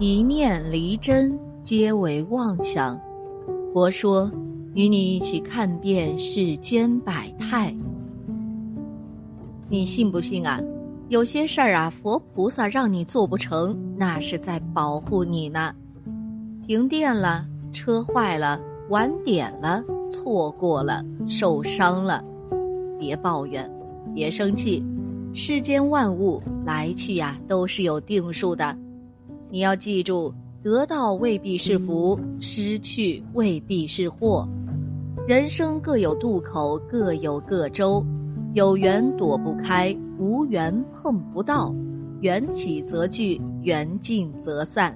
一念离真，皆为妄想。佛说，与你一起看遍世间百态。你信不信啊？有些事儿啊，佛菩萨让你做不成，那是在保护你呢。停电了，车坏了，晚点了，错过了，受伤了，别抱怨，别生气。世间万物来去呀，都是有定数的。你要记住，得到未必是福，失去未必是祸。人生各有渡口，各有各舟。有缘躲不开，无缘碰不到。缘起则聚，缘尽则散。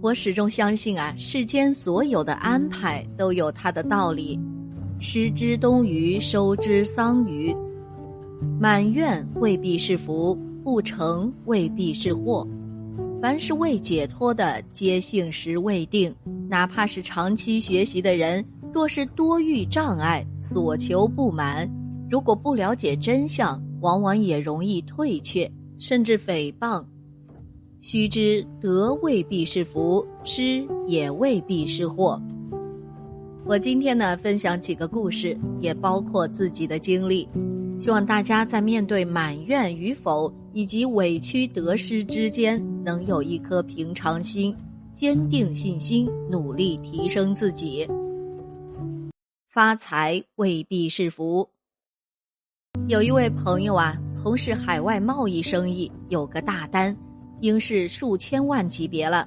我始终相信啊，世间所有的安排都有它的道理。失之东隅，收之桑榆。满愿未必是福，不成未必是祸。凡是未解脱的，皆性时未定。哪怕是长期学习的人，若是多遇障碍，所求不满，如果不了解真相，往往也容易退却，甚至诽谤。须知得未必是福，失也未必是祸。我今天呢，分享几个故事，也包括自己的经历。希望大家在面对满愿与否以及委屈得失之间，能有一颗平常心，坚定信心，努力提升自己。发财未必是福。有一位朋友啊，从事海外贸易生意，有个大单，应是数千万级别了，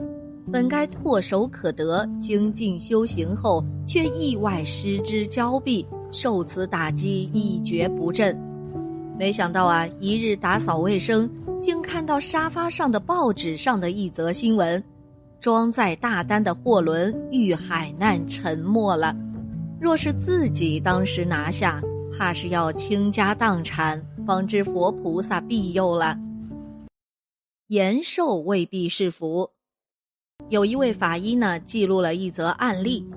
本该唾手可得，精进修行后，却意外失之交臂。受此打击，一蹶不振。没想到啊，一日打扫卫生，竟看到沙发上的报纸上的一则新闻：装载大单的货轮遇海难沉没了。若是自己当时拿下，怕是要倾家荡产，方知佛菩萨庇佑了。延寿未必是福。有一位法医呢，记录了一则案例。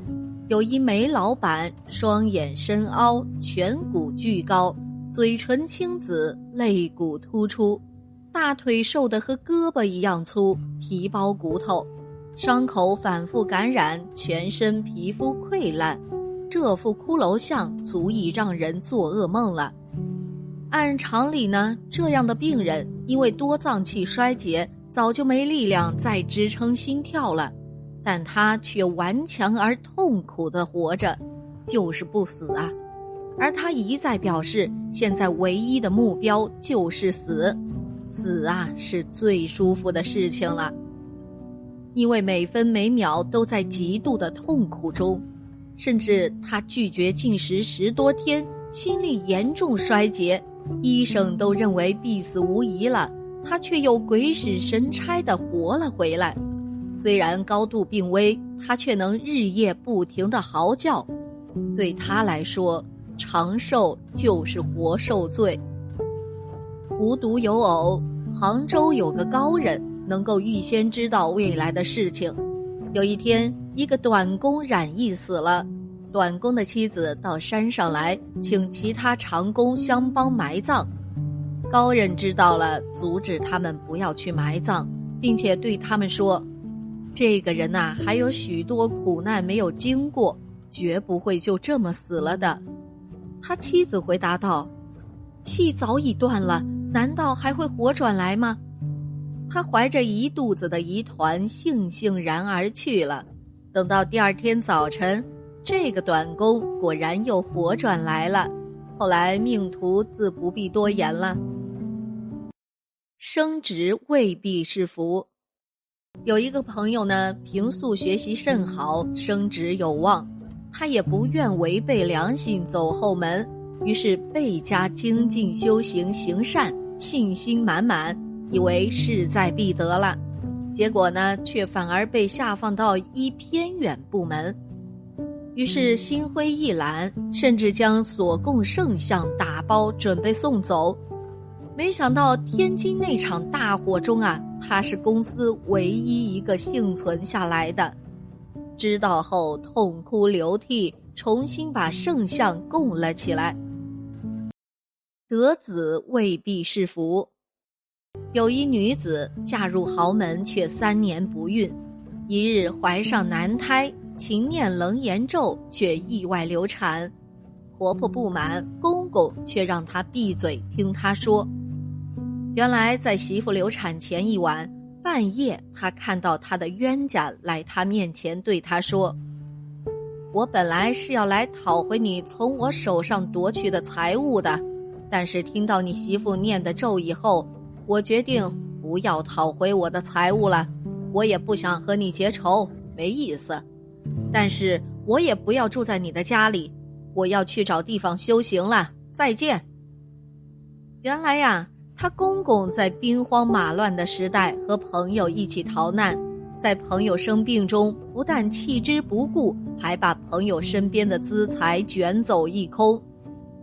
有一煤老板，双眼深凹，颧骨巨高，嘴唇青紫，肋骨突出，大腿瘦得和胳膊一样粗，皮包骨头，伤口反复感染，全身皮肤溃烂，这副骷髅像足以让人做噩梦了。按常理呢，这样的病人因为多脏器衰竭，早就没力量再支撑心跳了。但他却顽强而痛苦的活着，就是不死啊！而他一再表示，现在唯一的目标就是死，死啊是最舒服的事情了。因为每分每秒都在极度的痛苦中，甚至他拒绝进食十多天，心力严重衰竭，医生都认为必死无疑了，他却又鬼使神差的活了回来。虽然高度病危，他却能日夜不停地嚎叫。对他来说，长寿就是活受罪。无独有偶，杭州有个高人能够预先知道未来的事情。有一天，一个短工染疫死了，短工的妻子到山上来，请其他长工相帮埋葬。高人知道了，阻止他们不要去埋葬，并且对他们说。这个人呐，还有许多苦难没有经过，绝不会就这么死了的。他妻子回答道：“气早已断了，难道还会活转来吗？”他怀着一肚子的疑团，悻悻然而去了。等到第二天早晨，这个短工果然又活转来了。后来命途自不必多言了。升职未必是福。有一个朋友呢，平素学习甚好，升职有望，他也不愿违背良心走后门，于是倍加精进修行行善，信心满满，以为势在必得了。结果呢，却反而被下放到一偏远部门，于是心灰意懒，甚至将所供圣像打包准备送走。没想到天津那场大火中啊，他是公司唯一一个幸存下来的。知道后痛哭流涕，重新把圣像供了起来。得子未必是福，有一女子嫁入豪门，却三年不孕，一日怀上男胎，勤念楞严咒，却意外流产。婆婆不满，公公却让她闭嘴，听她说。原来在媳妇流产前一晚半夜，他看到他的冤家来他面前，对他说：“我本来是要来讨回你从我手上夺去的财物的，但是听到你媳妇念的咒以后，我决定不要讨回我的财物了。我也不想和你结仇，没意思。但是我也不要住在你的家里，我要去找地方修行了。再见。”原来呀。他公公在兵荒马乱的时代和朋友一起逃难，在朋友生病中不但弃之不顾，还把朋友身边的资财卷走一空。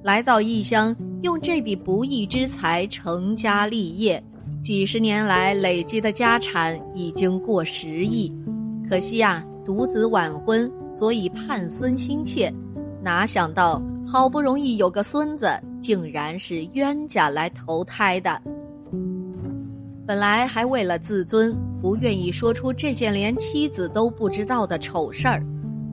来到异乡，用这笔不义之财成家立业，几十年来累积的家产已经过十亿。可惜呀，独子晚婚，所以盼孙心切。哪想到好不容易有个孙子。竟然是冤家来投胎的。本来还为了自尊，不愿意说出这件连妻子都不知道的丑事儿，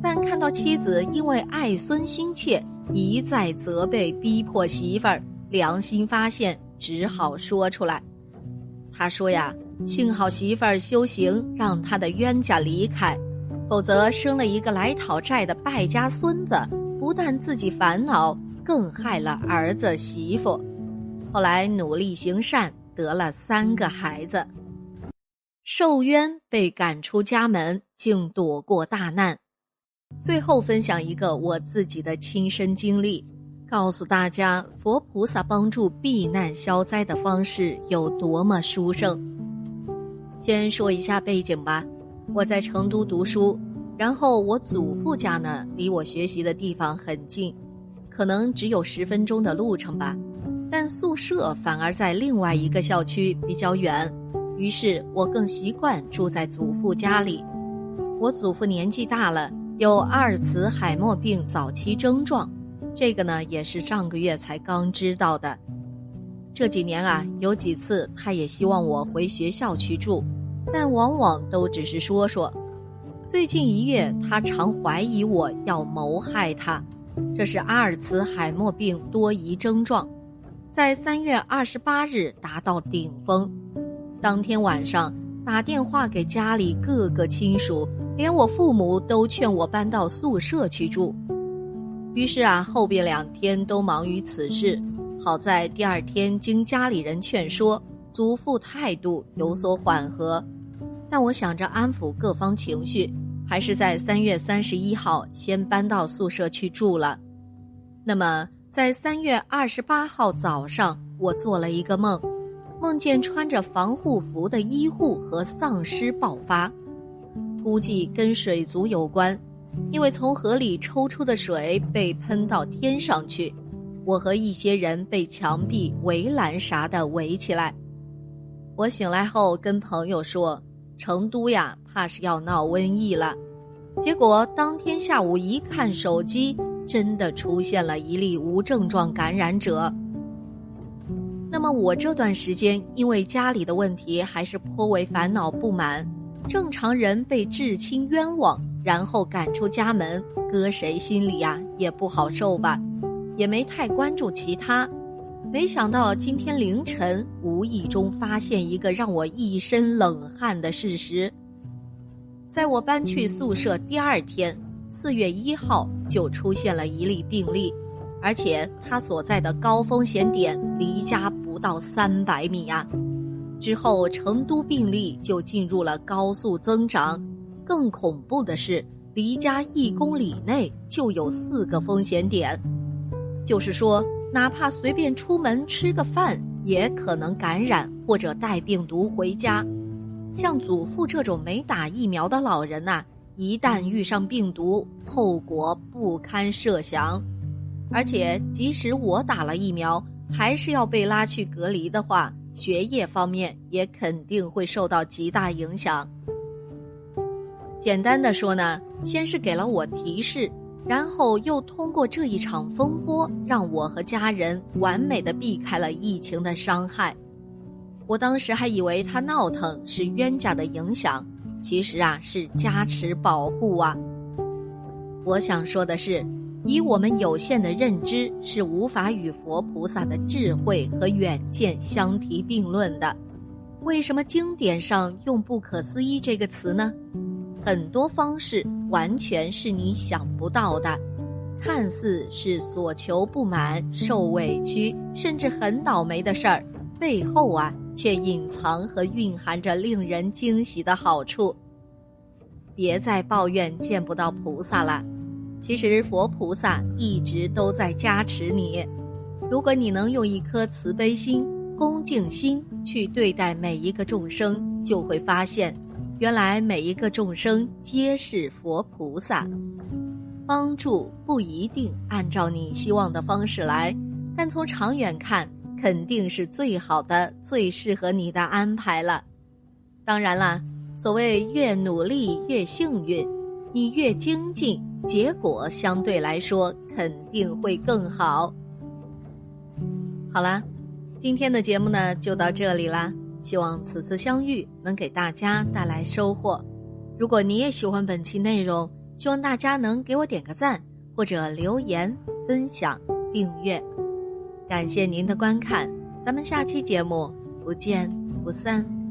但看到妻子因为爱孙心切，一再责备逼迫媳妇儿，良心发现，只好说出来。他说呀，幸好媳妇儿修行，让他的冤家离开，否则生了一个来讨债的败家孙子，不但自己烦恼。更害了儿子媳妇，后来努力行善，得了三个孩子。受冤被赶出家门，竟躲过大难。最后分享一个我自己的亲身经历，告诉大家佛菩萨帮助避难消灾的方式有多么殊胜。先说一下背景吧，我在成都读书，然后我祖父家呢离我学习的地方很近。可能只有十分钟的路程吧，但宿舍反而在另外一个校区比较远，于是我更习惯住在祖父家里。我祖父年纪大了，有阿尔茨海默病早期症状，这个呢也是上个月才刚知道的。这几年啊，有几次他也希望我回学校去住，但往往都只是说说。最近一月，他常怀疑我要谋害他。这是阿尔茨海默病多疑症状，在三月二十八日达到顶峰。当天晚上打电话给家里各个亲属，连我父母都劝我搬到宿舍去住。于是啊，后边两天都忙于此事。好在第二天经家里人劝说，祖父态度有所缓和。但我想着安抚各方情绪。还是在三月三十一号先搬到宿舍去住了。那么，在三月二十八号早上，我做了一个梦，梦见穿着防护服的医护和丧尸爆发，估计跟水族有关，因为从河里抽出的水被喷到天上去，我和一些人被墙壁、围栏啥的围起来。我醒来后跟朋友说。成都呀，怕是要闹瘟疫了。结果当天下午一看手机，真的出现了一例无症状感染者。那么我这段时间因为家里的问题，还是颇为烦恼不满。正常人被至亲冤枉，然后赶出家门，搁谁心里呀也不好受吧，也没太关注其他。没想到今天凌晨无意中发现一个让我一身冷汗的事实。在我搬去宿舍第二天，四月一号就出现了一例病例，而且他所在的高风险点离家不到三百米啊。之后成都病例就进入了高速增长，更恐怖的是，离家一公里内就有四个风险点，就是说。哪怕随便出门吃个饭，也可能感染或者带病毒回家。像祖父这种没打疫苗的老人呐，一旦遇上病毒，后果不堪设想。而且，即使我打了疫苗，还是要被拉去隔离的话，学业方面也肯定会受到极大影响。简单的说呢，先是给了我提示。然后又通过这一场风波，让我和家人完美的避开了疫情的伤害。我当时还以为他闹腾是冤家的影响，其实啊是加持保护啊。我想说的是，以我们有限的认知，是无法与佛菩萨的智慧和远见相提并论的。为什么经典上用“不可思议”这个词呢？很多方式完全是你想不到的，看似是所求不满、受委屈，甚至很倒霉的事儿，背后啊，却隐藏和蕴含着令人惊喜的好处。别再抱怨见不到菩萨了，其实佛菩萨一直都在加持你。如果你能用一颗慈悲心、恭敬心去对待每一个众生，就会发现。原来每一个众生皆是佛菩萨，帮助不一定按照你希望的方式来，但从长远看，肯定是最好的、最适合你的安排了。当然啦，所谓越努力越幸运，你越精进，结果相对来说肯定会更好。好啦，今天的节目呢就到这里啦。希望此次相遇能给大家带来收获。如果你也喜欢本期内容，希望大家能给我点个赞，或者留言、分享、订阅。感谢您的观看，咱们下期节目不见不散。